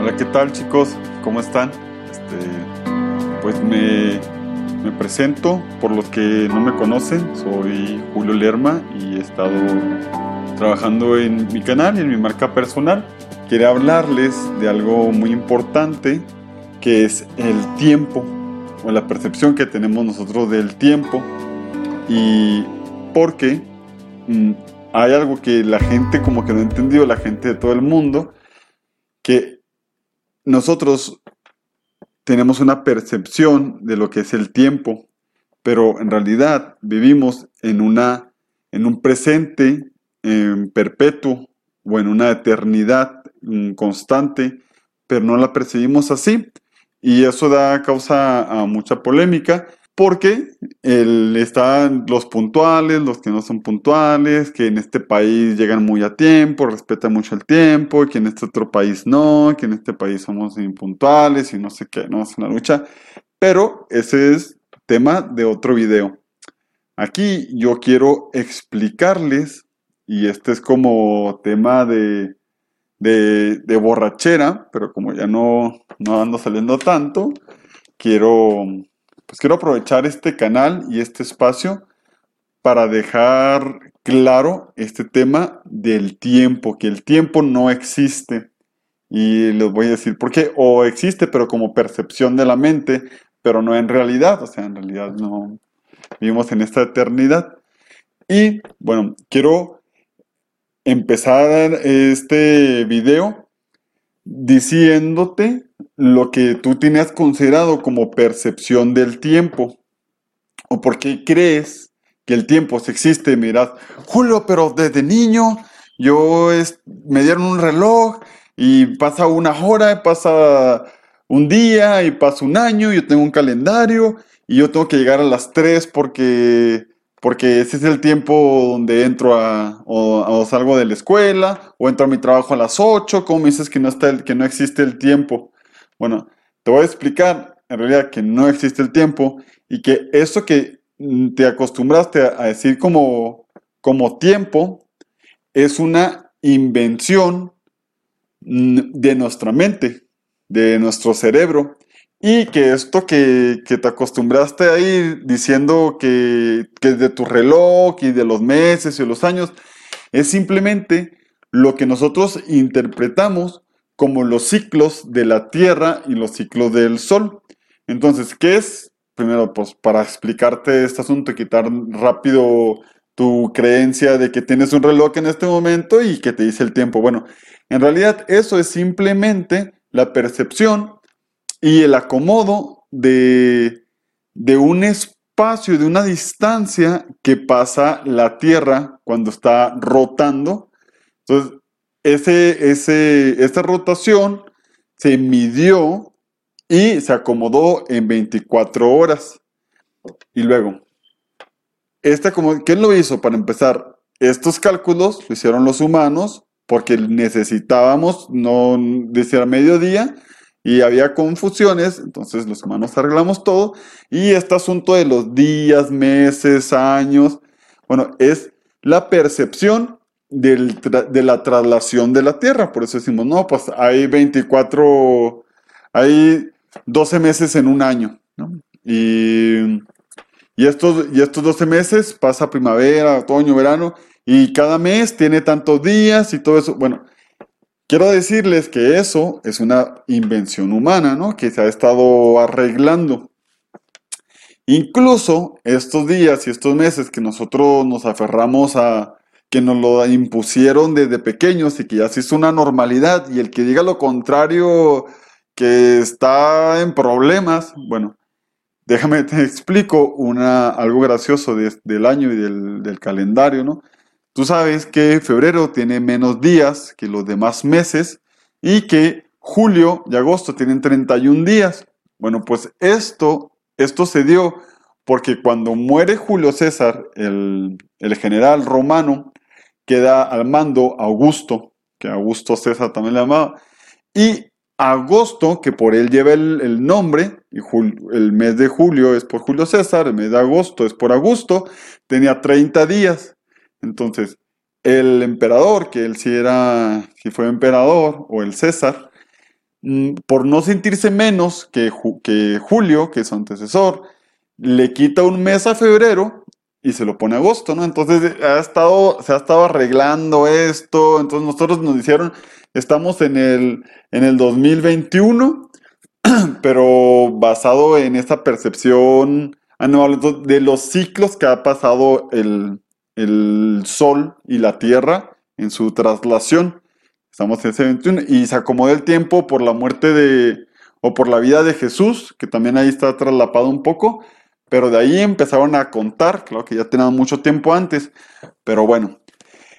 Hola, ¿qué tal chicos? ¿Cómo están? Este, pues me, me presento, por los que no me conocen, soy Julio Lerma y he estado trabajando en mi canal y en mi marca personal. Quiero hablarles de algo muy importante que es el tiempo o la percepción que tenemos nosotros del tiempo y porque mm, hay algo que la gente como que no ha entendido, la gente de todo el mundo, que nosotros tenemos una percepción de lo que es el tiempo, pero en realidad vivimos en, una, en un presente perpetuo o en una eternidad constante, pero no la percibimos así. Y eso da causa a mucha polémica porque el, están los puntuales, los que no son puntuales, que en este país llegan muy a tiempo, respetan mucho el tiempo, que en este otro país no, que en este país somos impuntuales y no sé qué, no es una lucha. Pero ese es tema de otro video. Aquí yo quiero explicarles, y este es como tema de, de, borrachera, pero como ya no, no ando saliendo tanto, quiero pues quiero aprovechar este canal y este espacio para dejar claro este tema del tiempo, que el tiempo no existe. Y les voy a decir por qué. O existe, pero como percepción de la mente, pero no en realidad. O sea, en realidad no vivimos en esta eternidad. Y bueno, quiero empezar este video diciéndote lo que tú tenías considerado como percepción del tiempo. ¿O por qué crees que el tiempo si existe? Mirad, Julio, pero desde niño yo me dieron un reloj y pasa una hora, pasa un día y pasa un año, yo tengo un calendario y yo tengo que llegar a las 3 porque porque ese es el tiempo donde entro a, o, salgo de la escuela, o entro a mi trabajo a las 8, ¿cómo dices que no, está el, que no existe el tiempo? Bueno, te voy a explicar en realidad que no existe el tiempo y que eso que te acostumbraste a, decir como, como tiempo es una invención de nuestra mente, de nuestro cerebro. Y que esto que, te acostumbraste a ir diciendo que, que de tu reloj y de los meses y los años, es simplemente lo que nosotros interpretamos como los ciclos de la Tierra y los ciclos del Sol. Entonces, ¿qué es? Primero, pues para explicarte este asunto quitar rápido tu creencia de que tienes un reloj en este momento y que te dice el tiempo. Bueno, en realidad eso es simplemente la percepción y el acomodo de, de un espacio, de una distancia que pasa la Tierra cuando está rotando. Entonces, ese, ese, esa rotación se midió y se acomodó en 24 horas. Y luego, esta como, ¿quién lo hizo? Para empezar, estos cálculos lo hicieron los humanos porque necesitábamos, no decir a mediodía, y había confusiones, entonces los humanos arreglamos todo y este asunto de los días, meses, años, bueno, es la percepción de la traslación de la Tierra, por eso decimos, no, pues hay 24, hay 12 meses en un año. Y, y, estos, y estos 12 meses pasa primavera, otoño, verano, y cada mes tiene tantos días y todo eso, bueno, Quiero decirles que eso es una invención humana, ¿no? Que se ha estado arreglando. Incluso estos días y estos meses que nosotros nos aferramos a que nos lo impusieron desde pequeños y que ya se hizo una normalidad y el que diga lo contrario que está en problemas, bueno, déjame te explico una, algo gracioso del año y del, del calendario, ¿no? Tú sabes que febrero tiene menos días que los demás meses y que julio y agosto tienen 31 días. Bueno, pues esto, esto se dio porque cuando muere Julio César, el, general romano, queda al mando Augusto, que Augusto César también le llamaba, y agosto, que por él lleva el, nombre, y el mes de julio es por Julio César, el mes de agosto es por Augusto, tenía 30 días. Entonces, el emperador, que él sí era, si fue emperador, o el César, mm, por no sentirse menos que, que Julio, que es su antecesor, le quita un mes a febrero y se lo pone a agosto, ¿no? Entonces ha estado, se ha estado arreglando esto, entonces nosotros nos dijeron, estamos en el, en el 2021, pero basado en esta percepción anual de los ciclos que ha pasado el, el Sol y la Tierra en su traslación. Estamos en ese 21 y se acomoda el tiempo por la muerte de, o por la vida de Jesús, que también ahí está traslapado un poco, pero de ahí empezaron a contar, claro que ya tenían mucho tiempo antes, pero bueno,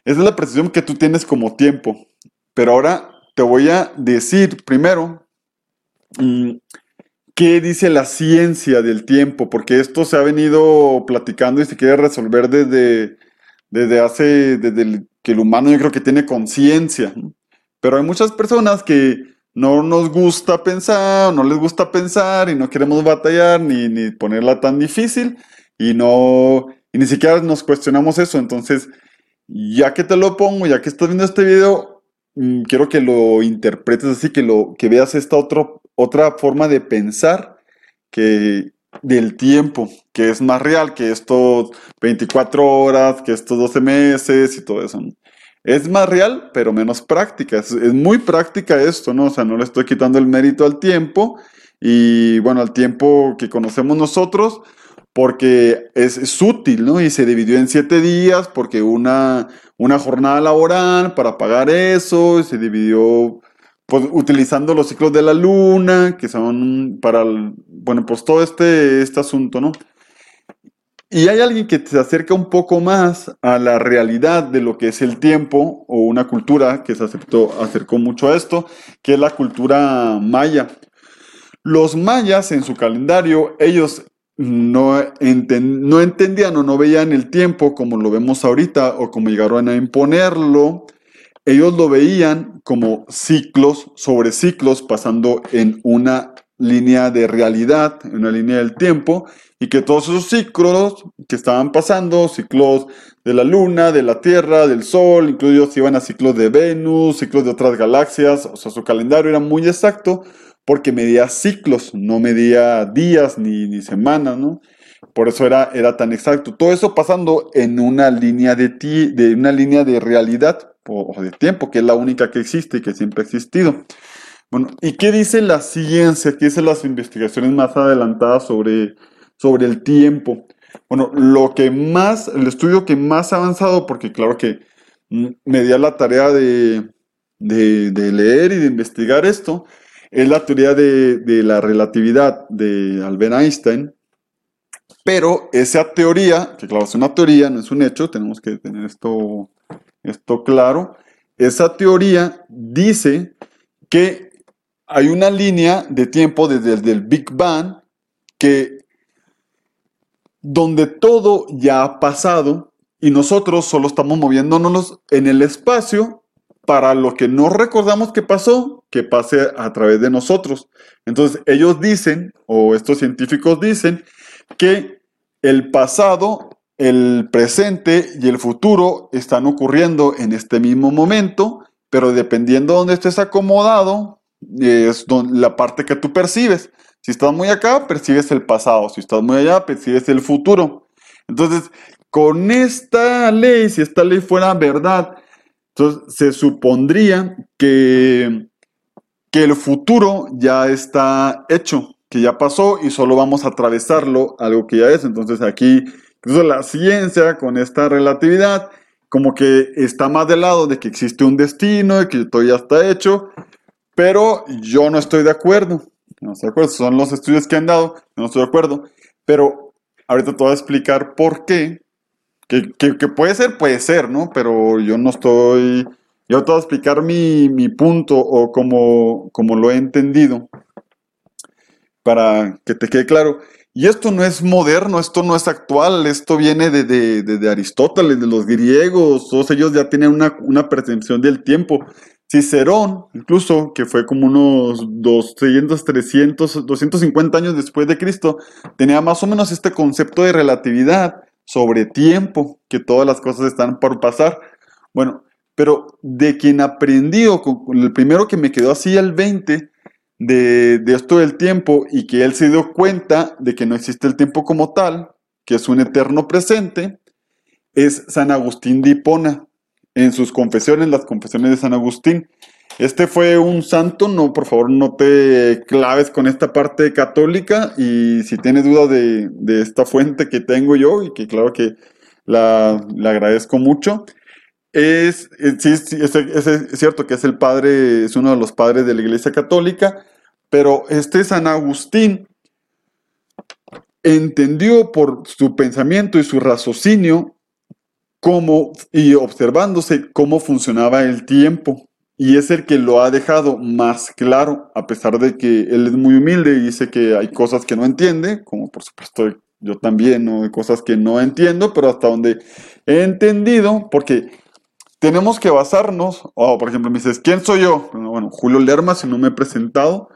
esa es la precisión que tú tienes como tiempo. Pero ahora te voy a decir primero mm, qué dice la ciencia del tiempo, porque esto se ha venido platicando y se quiere resolver desde, desde hace, desde que el humano yo creo que tiene conciencia. Pero hay muchas personas que no nos gusta pensar, no les gusta pensar y no queremos batallar ni, ni ponerla tan difícil y no, y ni siquiera nos cuestionamos eso. Entonces, ya que te lo pongo, ya que estás viendo este video, mm, quiero que lo interpretes así, que, lo, que veas esta otro, otra forma de pensar que del tiempo, que es más real que estos 24 horas, que estos 12 meses y todo eso. Es más real, pero menos práctica. Es, muy práctica esto, ¿no? O sea, no le estoy quitando el mérito al tiempo y, bueno, al tiempo que conocemos nosotros, porque es, útil, ¿no? Y se dividió en siete días porque una, una jornada laboral para pagar eso, y se dividió pues, utilizando los ciclos de la luna, que son para, bueno, pues todo este, este asunto, ¿no? Y hay alguien que se acerca un poco más a la realidad de lo que es el tiempo o una cultura que se acercó mucho a esto, que es la cultura maya. Los mayas en su calendario, ellos no, no entendían o no veían el tiempo como lo vemos ahorita o como llegaron a imponerlo. Ellos lo veían como ciclos sobre ciclos pasando en una línea de realidad, una línea del tiempo, y que todos esos ciclos que estaban pasando, ciclos de la Luna, de la Tierra, del Sol, incluidos iban a ciclos de Venus, ciclos de otras galaxias, o sea, su calendario era muy exacto porque medía ciclos, no medía días ni, ni semanas, ¿no? Por eso era, era tan exacto. Todo eso pasando en una línea de, ti, de, una línea de realidad o de tiempo, que es la única que existe y que siempre ha existido. Bueno, ¿y qué dice la ciencia? ¿Qué dicen las investigaciones más adelantadas sobre, sobre el tiempo? Bueno, lo que más, el estudio que más ha avanzado, porque claro que me di la tarea de, leer y de investigar esto, es la teoría de, la relatividad de Albert Einstein. Pero esa teoría, que claro, es una teoría, no es un hecho, tenemos que tener esto, esto claro. Esa teoría dice que hay una línea de tiempo desde el Big Bang que donde todo ya ha pasado y nosotros solo estamos moviéndonos en el espacio para lo que no recordamos que pasó, que pase a través de nosotros. Entonces ellos dicen, o estos científicos dicen, que el pasado, el presente y el futuro están ocurriendo en este mismo momento, pero dependiendo de dónde estés acomodado, es la parte que tú percibes. Si estás muy acá, percibes el pasado. Si estás muy allá, percibes el futuro. Entonces, con esta ley, si esta ley fuera verdad, entonces se supondría que, que el futuro ya está hecho, que ya pasó y solo vamos a atravesarlo, algo que ya es. Entonces aquí, incluso la ciencia con esta relatividad, como que está más del lado de que existe un destino, de que todo ya está hecho, pero yo no estoy de acuerdo. No estoy de acuerdo. Son los estudios que han dado. No estoy de acuerdo. Pero ahorita te voy a explicar por qué. Que, puede ser, puede ser, ¿no? Pero yo no estoy. Yo te voy a explicar mi, punto o como, como lo he entendido. Para que te quede claro. Y esto no es moderno, esto no es actual, esto viene de, de, Aristóteles, de los griegos, todos ellos ya tienen una, una percepción del tiempo. Cicerón, incluso, que fue como unos 200, 300, 250 años después de Cristo, tenía más o menos este concepto de relatividad sobre tiempo, que todas las cosas están por pasar. Bueno, pero de quien aprendí, o el primero que me quedó así al 20, de, de esto del tiempo y que él se dio cuenta de que no existe el tiempo como tal, que es un eterno presente, es San Agustín de Hipona. En sus confesiones, las confesiones de San Agustín. Este fue un santo, no, por favor, no te claves con esta parte católica y si tienes duda de, de esta fuente que tengo yo y que claro que la, agradezco mucho, es, es, es, cierto que es el padre, es uno de los padres de la Iglesia Católica, pero este San Agustín entendió por su pensamiento y su raciocinio cómo, y observándose cómo funcionaba el tiempo. Y es el que lo ha dejado más claro, a pesar de que él es muy humilde y dice que hay cosas que no entiende, como por supuesto yo también, ¿no? Hay cosas que no entiendo, pero hasta donde he entendido, porque tenemos que basarnos, o por ejemplo, me dices, ¿quién soy yo? Bueno, Julio Lerma, si no me he presentado,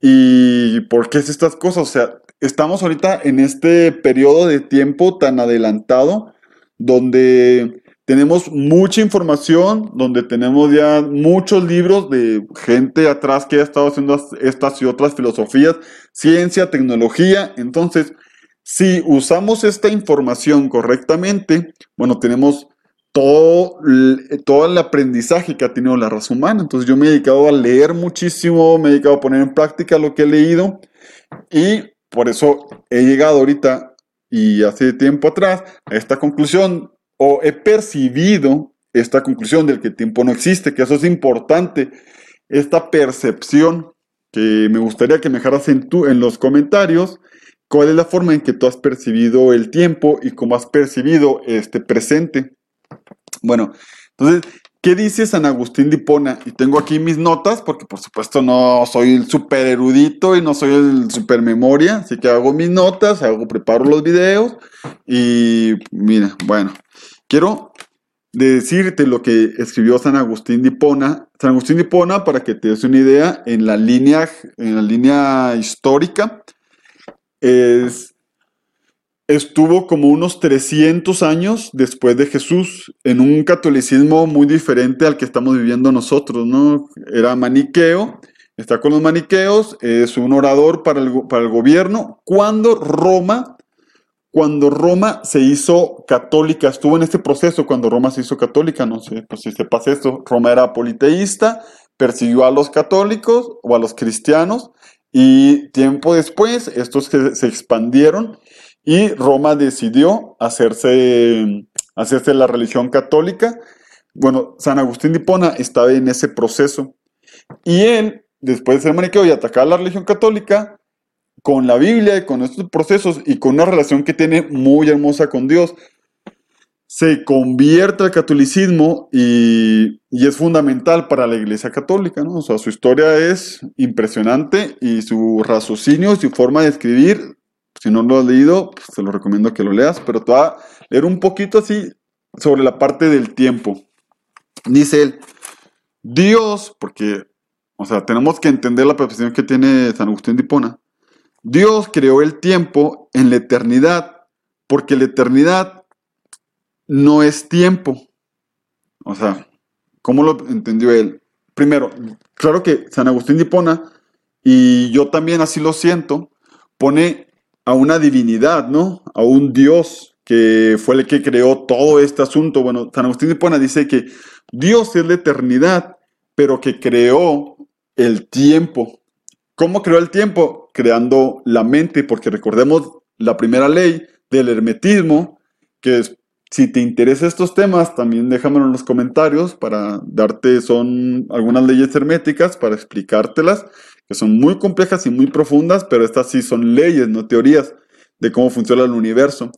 y por qué es estas cosas, o sea, estamos ahorita en este periodo de tiempo tan adelantado, donde tenemos mucha información, donde tenemos ya muchos libros de gente atrás que ha estado haciendo estas y otras filosofías, ciencia, tecnología. Entonces, si usamos esta información correctamente, bueno, tenemos todo, todo el aprendizaje que ha tenido la raza humana. Entonces yo me he dedicado a leer muchísimo, me he dedicado a poner en práctica lo que he leído y por eso he llegado ahorita y hace tiempo atrás a esta conclusión o he percibido esta conclusión del que el tiempo no existe, que eso es importante, esta percepción que me gustaría que me dejaras en, tu, en los comentarios, cuál es la forma en que tú has percibido el tiempo y cómo has percibido este presente. Bueno, entonces, ¿qué dice San Agustín de? Y tengo aquí mis notas, porque por supuesto no soy el super erudito y no soy el super memoria, así que hago mis notas, hago, preparo los videos y mira, bueno, Quiero decirte lo que escribió San Agustín de. San Agustín de para que te des una idea, en la línea, en la línea histórica, es, estuvo como unos 300 años después de Jesús en un catolicismo muy diferente al que estamos viviendo nosotros, ¿no? Era maniqueo, está con los maniqueos, es un orador para el, para el gobierno, cuando Roma cuando Roma se hizo católica, estuvo en este proceso cuando Roma se hizo católica, no sé, pues si sepas esto, Roma era politeísta, persiguió a los católicos o a los cristianos y tiempo después estos se expandieron y Roma decidió hacerse, hacerse la religión católica. Bueno, San Agustín de Hipona estaba en ese proceso y él, después de ser maniqueo y atacar la religión católica, con la Biblia y con estos procesos y con una relación que tiene muy hermosa con Dios, se convierte al catolicismo y, es fundamental para la Iglesia Católica, ¿no? O sea, su historia es impresionante y su raciocinio, su forma de escribir, si no lo has leído, pues te lo recomiendo que lo leas, pero te va a leer un poquito así sobre la parte del tiempo. Dice él, Dios, porque, o sea, tenemos que entender la percepción que tiene San Agustín de Hipona. Dios creó el tiempo en la eternidad, porque la eternidad no es tiempo. O sea, ¿cómo lo entendió él? Primero, claro que San Agustín de Hipona, y yo también así lo siento, pone a una divinidad, ¿no? A un Dios que fue el que creó todo este asunto. Bueno, San Agustín de Hipona dice que Dios es la eternidad, pero que creó el tiempo. ¿Cómo creó el tiempo? Creando la mente, porque recordemos la primera ley del hermetismo, que es, si te interesan estos temas, también déjamelo en los comentarios para darte, son algunas leyes herméticas, para explicártelas, que son muy complejas y muy profundas, pero estas sí son leyes, no teorías, de cómo funciona el universo.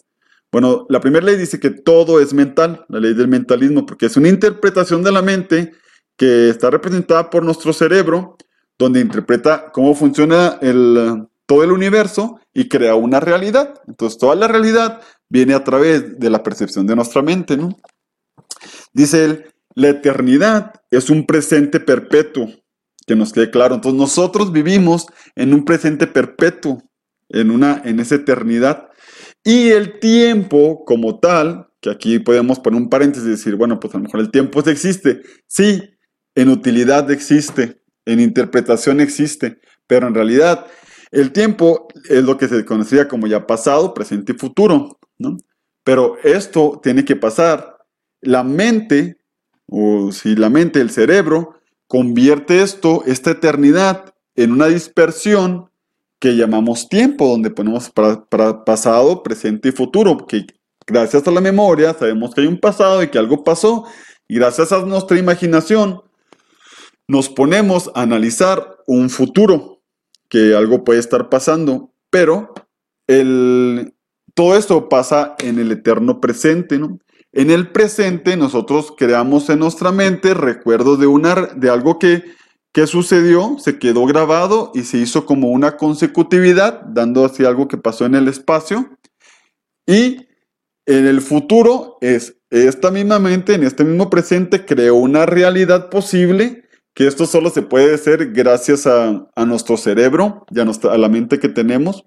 Bueno, la primera ley dice que todo es mental, la ley del mentalismo, porque es una interpretación de la mente que está representada por nuestro cerebro donde interpreta cómo funciona el, todo el universo y crea una realidad. Entonces, toda la realidad viene a través de la percepción de nuestra mente, ¿no? Dice él, la eternidad es un presente perpetuo, que nos quede claro. Entonces, nosotros vivimos en un presente perpetuo, en, una, en esa eternidad. Y el tiempo como tal, que aquí podemos poner un paréntesis y decir, bueno, pues a lo mejor el tiempo existe. Sí, en utilidad existe, en interpretación existe, pero en realidad el tiempo es lo que se conocía como ya pasado, presente y futuro, ¿no? Pero esto tiene que pasar. La mente, o si la mente, el cerebro, convierte esto, esta eternidad, en una dispersión que llamamos tiempo, donde ponemos pasado, presente y futuro, que gracias a la memoria sabemos que hay un pasado y que algo pasó, y gracias a nuestra imaginación nos ponemos a analizar un futuro, que algo puede estar pasando, pero todo esto pasa en el eterno presente, ¿no? En el presente nosotros creamos en nuestra mente recuerdos de, una, de algo que, que sucedió, se quedó grabado y se hizo como una consecutividad, dando así algo que pasó en el espacio. Y en el futuro es esta misma mente, en este mismo presente, creó una realidad posible que esto solo se puede hacer gracias a, nuestro cerebro y a, a la mente que tenemos.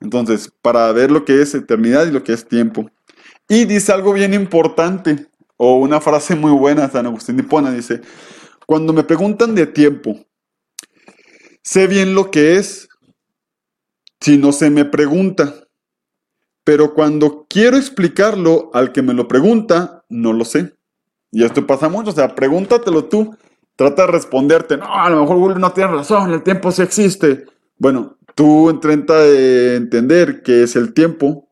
Entonces, para ver lo que es eternidad y lo que es tiempo. Y dice algo bien importante, o una frase muy buena, San Agustín de dice, cuando me preguntan de tiempo, sé bien lo que es si no se me pregunta, pero cuando quiero explicarlo al que me lo pregunta, no lo sé. Y esto pasa mucho, o sea, pregúntatelo tú trata de responderte, no, a lo mejor Google no tiene razón, el tiempo sí existe. Bueno, tú trata de entender qué es el tiempo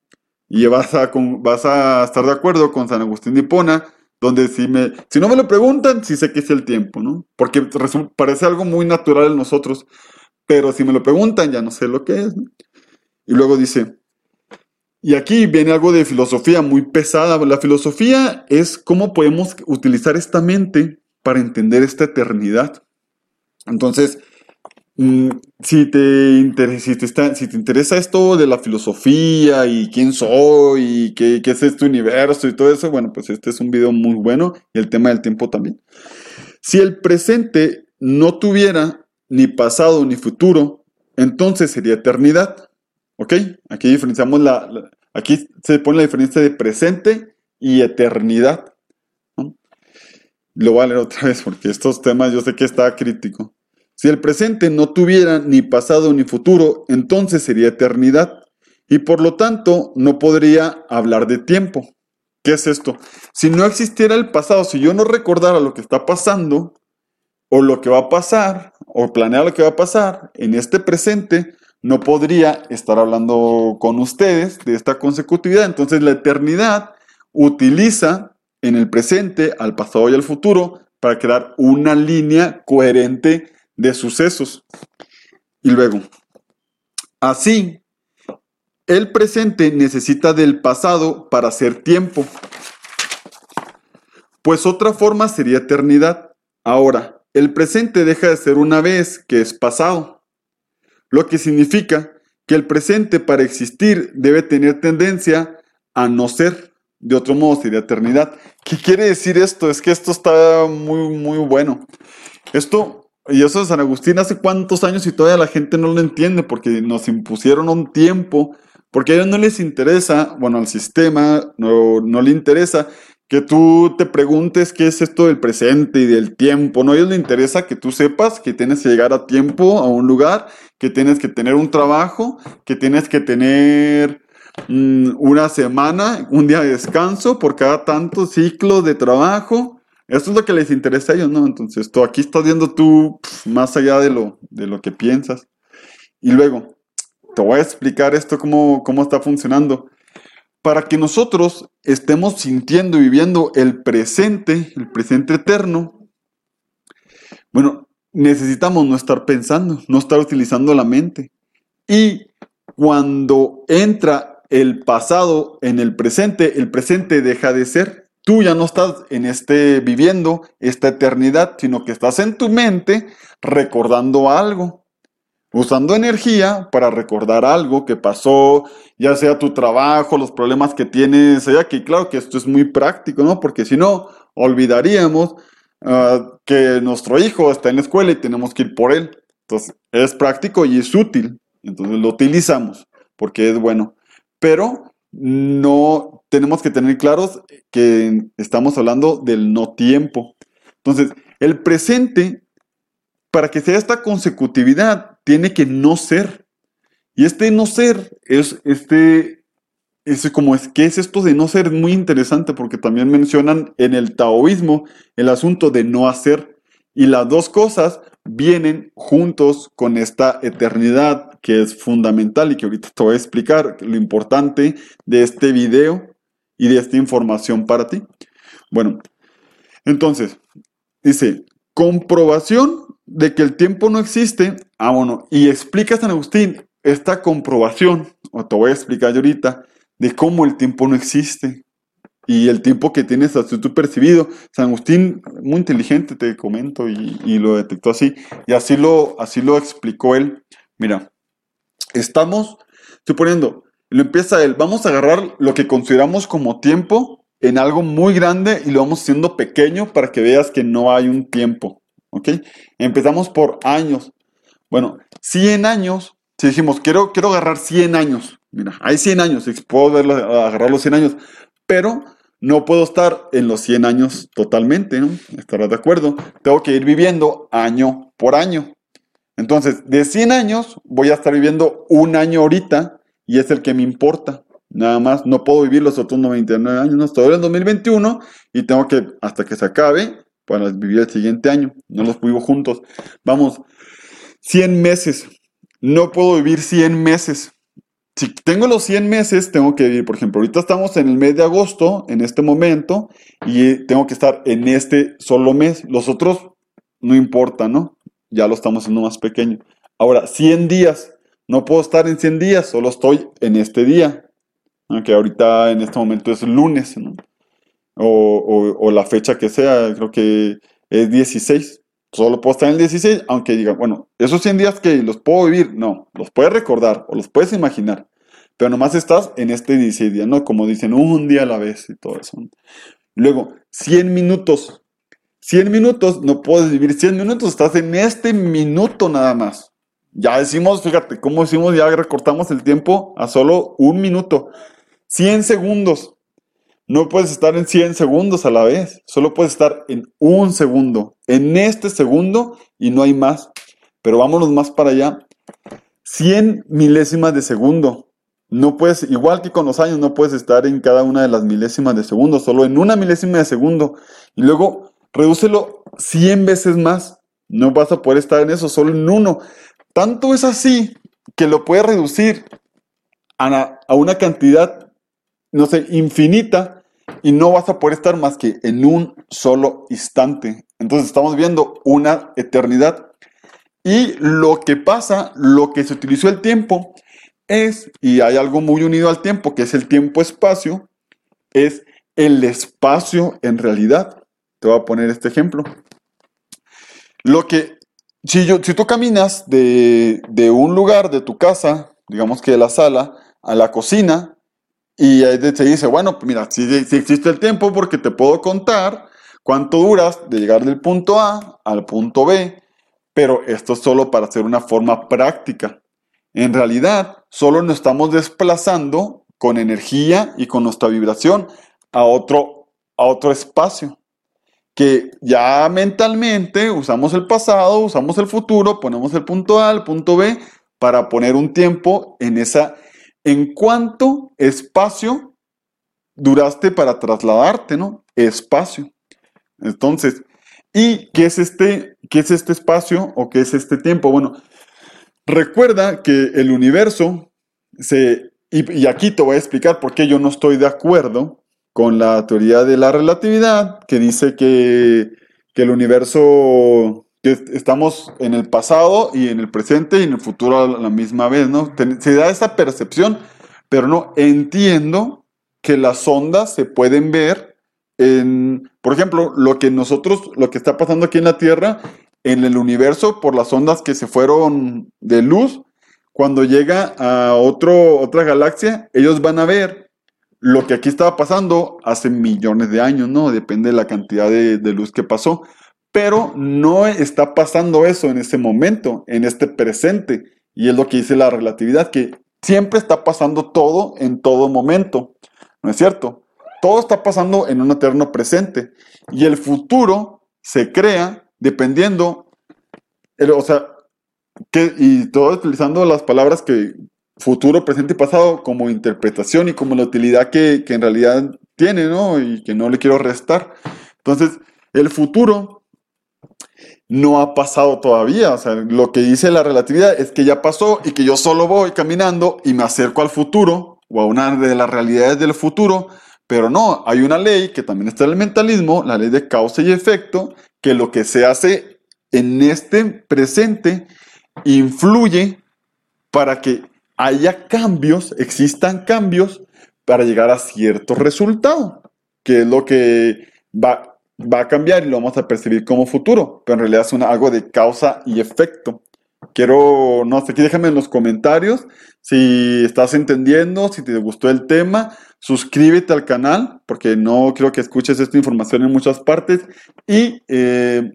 y vas a, vas a estar de acuerdo con San Agustín de Hipona, donde si, me, si no me lo preguntan, sí sé qué es el tiempo, ¿no? Porque parece algo muy natural en nosotros, pero si me lo preguntan, ya no sé lo que es. Y luego dice, y aquí viene algo de filosofía muy pesada. La filosofía es cómo podemos utilizar esta mente para entender esta eternidad. Entonces, mm, si te, interesa, esto de la filosofía y quién soy y qué, qué, es este universo y todo eso, bueno, pues este es un video muy bueno y el tema del tiempo también. Si el presente no tuviera ni pasado ni futuro, entonces sería eternidad. ¿Ok? Aquí diferenciamos la aquí se pone la diferencia de presente y eternidad. Lo voy a leer otra vez porque estos temas yo sé que está crítico. Si el presente no tuviera ni pasado ni futuro, entonces sería eternidad y por lo tanto no podría hablar de tiempo. ¿Qué es esto? Si no existiera el pasado, si yo no recordara lo que está pasando o lo que va a pasar o planear lo que va a pasar en este presente, no podría estar hablando con ustedes de esta consecutividad. Entonces la eternidad utiliza en el presente, al pasado y al futuro para crear una línea coherente de sucesos. Y luego, así, el presente necesita del pasado para ser tiempo. Pues otra forma sería eternidad. Ahora, el presente deja de ser una vez que es pasado, lo que significa que el presente para existir debe tener tendencia a no ser. De otro modo sería eternidad. ¿Qué quiere decir esto? Es que esto está muy, muy bueno. Esto, y eso de San Agustín hace cuántos años y todavía la gente no lo entiende porque nos impusieron un tiempo, porque a ellos no les interesa, bueno, al sistema no, no le interesa que tú te preguntes qué es esto del presente y del tiempo, ¿no? A ellos les interesa que tú sepas que tienes que llegar a tiempo a un lugar, que tienes que tener un trabajo, que tienes que tener Mm, una semana, un día de descanso por cada tanto ciclo de trabajo. Esto es lo que les interesa a ellos, ¿no? Entonces, tú aquí estás viendo tú más allá de lo, de lo que piensas. Y luego, te voy a explicar esto cómo, cómo está funcionando. Para que nosotros estemos sintiendo y viviendo el presente, el presente eterno, bueno, necesitamos no estar pensando, no estar utilizando la mente. Y cuando entra el pasado en el presente, el presente deja de ser. Tú ya no estás en este viviendo esta eternidad, sino que estás en tu mente recordando algo, usando energía para recordar algo que pasó, ya sea tu trabajo, los problemas que tienes, ya que claro que esto es muy práctico, ¿no? Porque si no, olvidaríamos ah, que nuestro hijo está en la escuela y tenemos que ir por él. Entonces, es práctico y es útil. Entonces, lo utilizamos porque es bueno pero no tenemos que tener claros que estamos hablando del no tiempo. Entonces, el presente para que sea esta consecutividad, tiene que no ser. Y este no ser es este, es como es, ¿qué es esto de no ser? Es muy interesante porque también mencionan en el taoísmo el asunto de no hacer. Y las dos cosas vienen juntos con esta eternidad que es fundamental y que ahorita te voy a explicar lo importante de este video y de esta información para ti. Bueno, entonces, dice, comprobación de que el tiempo no existe. Ah, bueno, y explica San Agustín esta comprobación, o te voy a explicar yo ahorita, de cómo el tiempo no existe y el tiempo que tienes así tú percibido. San Agustín, muy inteligente, te comento, y, lo detectó así, y así lo, así lo explicó él. Mira, estamos, estoy poniendo, lo empieza él, vamos a agarrar lo que consideramos como tiempo en algo muy grande y lo vamos haciendo pequeño para que veas que no hay un tiempo. ¿Ok? Empezamos por años. Bueno, 100 años, si dijimos, quiero, quiero agarrar 100 años, mira, hay 100 años, puedo verlo, agarrar los 100 años, pero no puedo estar en los 100 años totalmente. Estarás de acuerdo. Tengo que ir viviendo año por año. Entonces, de 100 años voy a estar viviendo un año ahorita y es el que me importa. Nada más, no puedo vivir los otros 99 años, no estoy en 2021 y tengo que, hasta que se acabe, para vivir el siguiente año. No los vivo juntos. Vamos, 100 meses. No puedo vivir 100 meses. Si tengo los 100 meses, tengo que vivir, por ejemplo, ahorita estamos en el mes de agosto, en este momento, y tengo que estar en este solo mes. Los otros no importa, ¿no? Ya lo estamos haciendo más pequeño. Ahora, 100 días. No puedo estar en 100 días, solo estoy en este día. Aunque ahorita en este momento es lunes, ¿no? o, la fecha que sea, creo que es 16. Solo puedo estar en el 16, aunque diga, bueno, esos 100 días que los puedo vivir, no, los puedes recordar o los puedes imaginar, pero nomás estás en este 16 días, ¿no? Como dicen, un día a la vez y todo eso. Luego, 100 minutos. 100 minutos, no puedes vivir 100 minutos, estás en este minuto nada más. Ya decimos, fíjate, cómo decimos, ya recortamos el tiempo a solo un minuto. 100 segundos. No puedes estar en 100 segundos a la vez, solo puedes estar en un segundo, en este segundo y no hay más. Pero vámonos más para allá. 100 milésimas de segundo. No puedes, igual que con los años, no puedes estar en cada una de las milésimas de segundo, solo en una milésima de segundo. Y luego redúcelo 100 veces más. No vas a poder estar en eso, solo en uno. Tanto es así que lo puedes reducir a, a una cantidad, no sé, infinita y no vas a poder estar más que en un solo instante. Entonces estamos viendo una eternidad. Y lo que pasa, lo que se utilizó el tiempo es, y hay algo muy unido al tiempo, que es el tiempo-espacio, es el espacio en realidad. Te voy a poner este ejemplo. Lo que, si, yo, si tú caminas de, de un lugar, de tu casa, digamos que de la sala, a la cocina, y ahí te dice, bueno, mira, si, existe el tiempo porque te puedo contar cuánto duras de llegar del punto A al punto B, pero esto es solo para hacer una forma práctica. En realidad, solo nos estamos desplazando con energía y con nuestra vibración a otro, a otro espacio. Que ya mentalmente usamos el pasado, usamos el futuro, ponemos el punto A, el punto B, para poner un tiempo en esa ¿En cuánto espacio duraste para trasladarte, no? Espacio. Entonces, ¿y qué es este, qué es este espacio o qué es este tiempo? Bueno, recuerda que el universo se, y, aquí te voy a explicar por qué yo no estoy de acuerdo con la teoría de la relatividad, que dice que, que el universo que estamos en el pasado y en el presente y en el futuro a la misma vez, ¿no? Se da esa percepción, pero no entiendo que las ondas se pueden ver en, por ejemplo, lo que nosotros, lo que está pasando aquí en la Tierra, en el universo por las ondas que se fueron de luz, cuando llega a otro, otra galaxia, ellos van a ver lo que aquí estaba pasando hace millones de años, ¿no? Depende de la cantidad de, luz que pasó pero no está pasando eso en ese momento, en este presente. Y es lo que dice la relatividad, que siempre está pasando todo en todo momento. ¿No es cierto? Todo está pasando en un eterno presente. Y el futuro se crea dependiendo o sea, y todo utilizando las palabras que futuro, presente y pasado como interpretación y como la utilidad que, que en realidad tiene, ¿no? Y que no le quiero restar. Entonces, el futuro no ha pasado todavía. O sea, lo que dice la relatividad es que ya pasó y que yo solo voy caminando y me acerco al futuro o a una de las realidades del futuro. Pero no, hay una ley que también está en el mentalismo, la ley de causa y efecto, que lo que se hace en este presente influye para que haya cambios, existan cambios para llegar a cierto resultado, que es lo que va, va a cambiar y lo vamos a percibir como futuro, pero en realidad es una- algo de causa y efecto. Quiero, no sé, aquí déjame en los comentarios si estás entendiendo, si te gustó el tema, suscríbete al canal, porque no quiero que escuches esta información en muchas partes, y eh,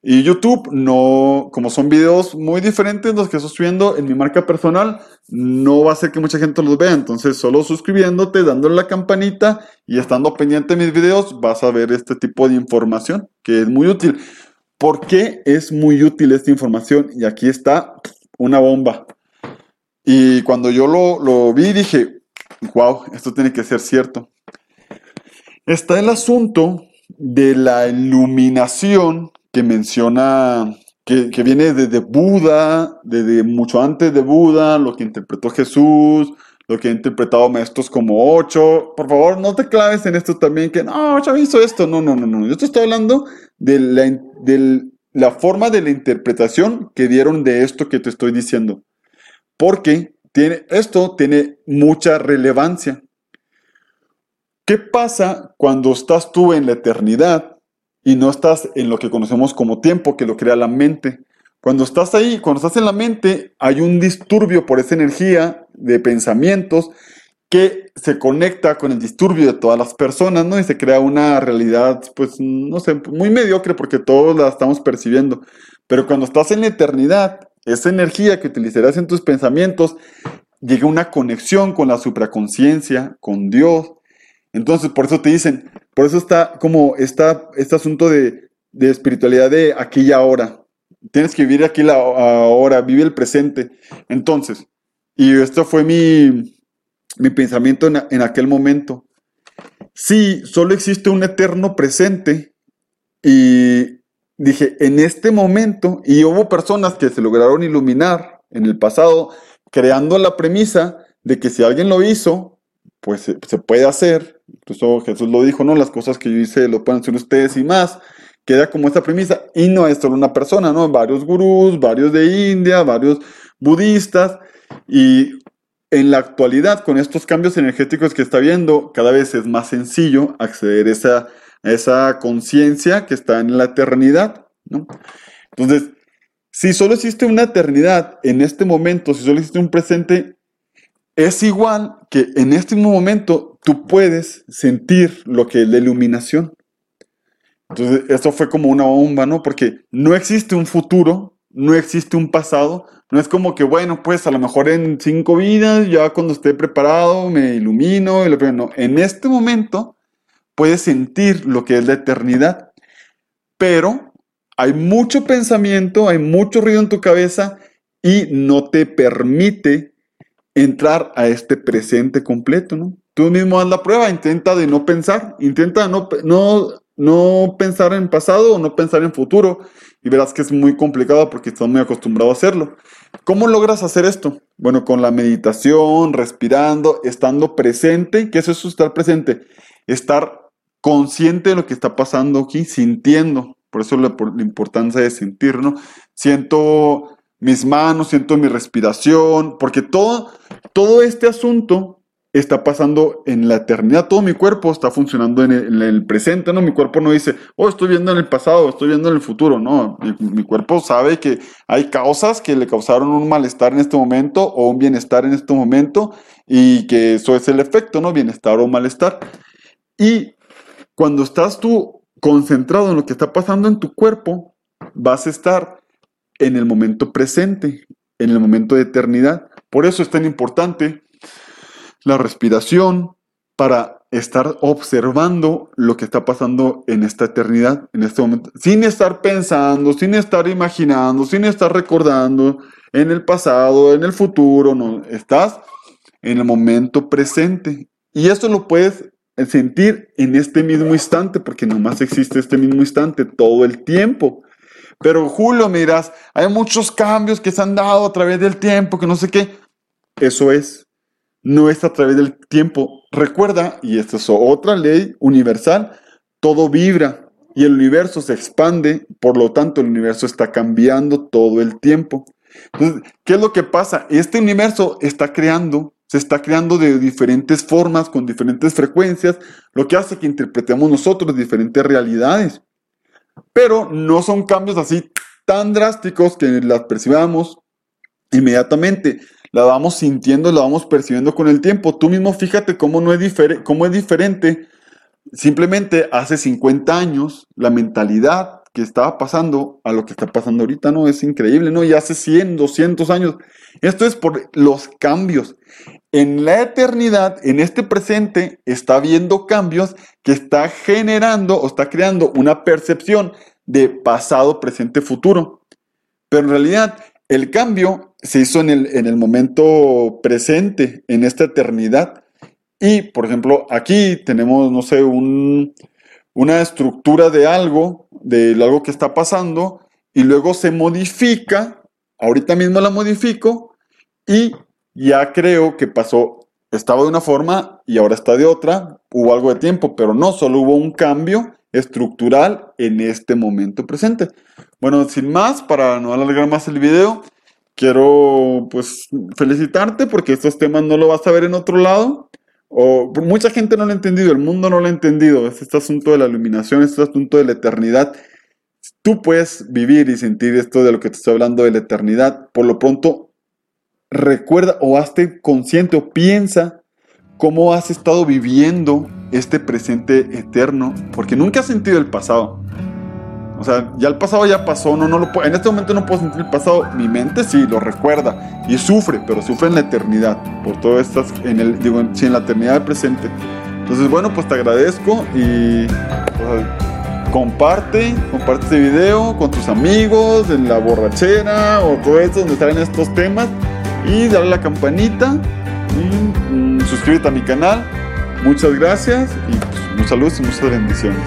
y YouTube, no, como son videos muy diferentes los que estoy subiendo en mi marca personal, no va a ser que mucha gente los vea. Entonces, solo suscribiéndote, dándole la campanita y estando pendiente de mis videos, vas a ver este tipo de información que es muy útil. ¿Por qué es muy útil esta información? Y aquí está una bomba. Y cuando yo lo vi, dije, wow, esto tiene que ser cierto. Está el asunto de la iluminación que menciona, que, que viene desde Buda, desde mucho antes de Buda, lo que interpretó Jesús, lo que ha interpretado maestros como Ocho. Por favor, no te claves en esto también, que no, Ocho hizo esto. No, no, no, no. Yo te estoy hablando de la, del- la forma de la interpretación que dieron de esto que te estoy diciendo. Porque tiene, esto tiene mucha relevancia. ¿Qué pasa cuando estás tú en la eternidad y no estás en lo que conocemos como tiempo, que lo crea la mente? Cuando estás ahí, cuando estás en la mente, hay un disturbio por esa energía de pensamientos que se conecta con el disturbio de todas las personas, ¿no? Y se crea una realidad, pues, no sé, muy mediocre porque todos la estamos percibiendo. Pero cuando estás en la eternidad, esa energía que utilizarás en tus pensamientos llega a una conexión con la supraconciencia, con Dios, entonces, por eso te dicen, por eso está como esta, este asunto de, de espiritualidad de aquí y ahora. Tienes que vivir aquí la ahora, vive el presente. Entonces, y esto fue mi, mi pensamiento en, en aquel momento. Sí, solo existe un eterno presente y dije, en este momento, y hubo personas que se lograron iluminar en el pasado, creando la premisa de que si alguien lo hizo, pues se, puede hacer. Incluso Jesús lo dijo, ¿no? Las cosas que yo hice lo pueden hacer ustedes y más. Queda como esta premisa. Y no es solo una persona, ¿no? Varios gurús, varios de India, varios budistas. Y en la actualidad, con estos cambios energéticos que está viendo, cada vez es más sencillo acceder a esa, esa conciencia que está en la eternidad, ¿no? Entonces, si solo existe una eternidad en este momento, si solo existe un presente, es igual que en este mismo momento tú puedes sentir lo que es la iluminación. Entonces, esto fue como una bomba, ¿no? Porque no existe un futuro, no existe un pasado, no es como que, bueno, pues a lo mejor en cinco vidas, ya cuando esté preparado, me ilumino, y lo no. En este momento puedes sentir lo que es la eternidad, pero hay mucho pensamiento, hay mucho ruido en tu cabeza y no te permite entrar a este presente completo, ¿no? Tú mismo haz la prueba, intenta de no pensar, intenta no, no, no pensar en pasado o no pensar en futuro y verás que es muy complicado porque estás muy acostumbrado a hacerlo. ¿Cómo logras hacer esto? Bueno, con la meditación, respirando, estando presente. ¿Qué es eso estar presente? Estar consciente de lo que está pasando aquí, sintiendo. Por eso la, la importancia de sentir, ¿no? Siento mis manos, siento mi respiración, porque todo, todo este asunto está pasando en la eternidad, todo mi cuerpo está funcionando en el, en el, presente, ¿no? Mi cuerpo no dice, oh, estoy viendo en el pasado, estoy viendo en el futuro, no, mi, mi, cuerpo sabe que hay causas que le causaron un malestar en este momento o un bienestar en este momento y que eso es el efecto, ¿no? Bienestar o malestar. Y cuando estás tú concentrado en lo que está pasando en tu cuerpo, vas a estar en el momento presente, en el momento de eternidad. Por eso es tan importante la respiración para estar observando lo que está pasando en esta eternidad, en este momento, sin estar pensando, sin estar imaginando, sin estar recordando en el pasado, en el futuro, no, estás en el momento presente. Y esto lo puedes sentir en este mismo instante, porque nomás existe este mismo instante todo el tiempo. Pero Julio, miras, hay muchos cambios que se han dado a través del tiempo, que no sé qué. Eso es, no es a través del tiempo. Recuerda, y esta es otra ley universal, todo vibra y el universo se expande, por lo tanto el universo está cambiando todo el tiempo. Entonces, ¿qué es lo que pasa? Este universo está creando, se está creando de diferentes formas, con diferentes frecuencias, lo que hace que interpretemos nosotros diferentes realidades. Pero no son cambios así tan drásticos que las percibamos inmediatamente. La vamos sintiendo, la vamos percibiendo con el tiempo. Tú mismo fíjate cómo, no es, cómo es diferente. Simplemente hace 50 años la mentalidad que estaba pasando a lo que está pasando ahorita, ¿no? Es increíble, ¿no? Y hace 100, 200 años. Esto es por los cambios. En la eternidad, en este presente, está habiendo cambios que está generando o está creando una percepción de pasado, presente, futuro. Pero en realidad, el cambio se hizo en el, en el momento presente, en esta eternidad. Y, por ejemplo, aquí tenemos, no sé, un, una estructura de algo, de algo que está pasando, y luego se modifica, ahorita mismo la modifico, y ya creo que pasó, estaba de una forma y ahora está de otra, hubo algo de tiempo, pero no, solo hubo un cambio estructural en este momento presente. Bueno, sin más, para no alargar más el video, quiero pues felicitarte porque estos temas no lo vas a ver en otro lado. O mucha gente no lo ha entendido, el mundo no lo ha entendido. Es este asunto de la iluminación, este asunto de la eternidad. Tú puedes vivir y sentir esto de lo que te estoy hablando de la eternidad. Por lo pronto, recuerda o hazte consciente o piensa cómo has estado viviendo este presente eterno, porque nunca has sentido el pasado. O sea, ya el pasado ya pasó, no, no lo en este momento no puedo sentir el pasado, mi mente sí lo recuerda y sufre, pero sufre en la eternidad, por todo estas, en el, digo, sí, en la eternidad del presente. Entonces, bueno, pues te agradezco y comparte, comparte este video con tus amigos, en la borrachera o todo eso donde salen estos temas y dale la campanita y mm, suscríbete a mi canal. Muchas gracias y pues, un saludo y muchas bendiciones.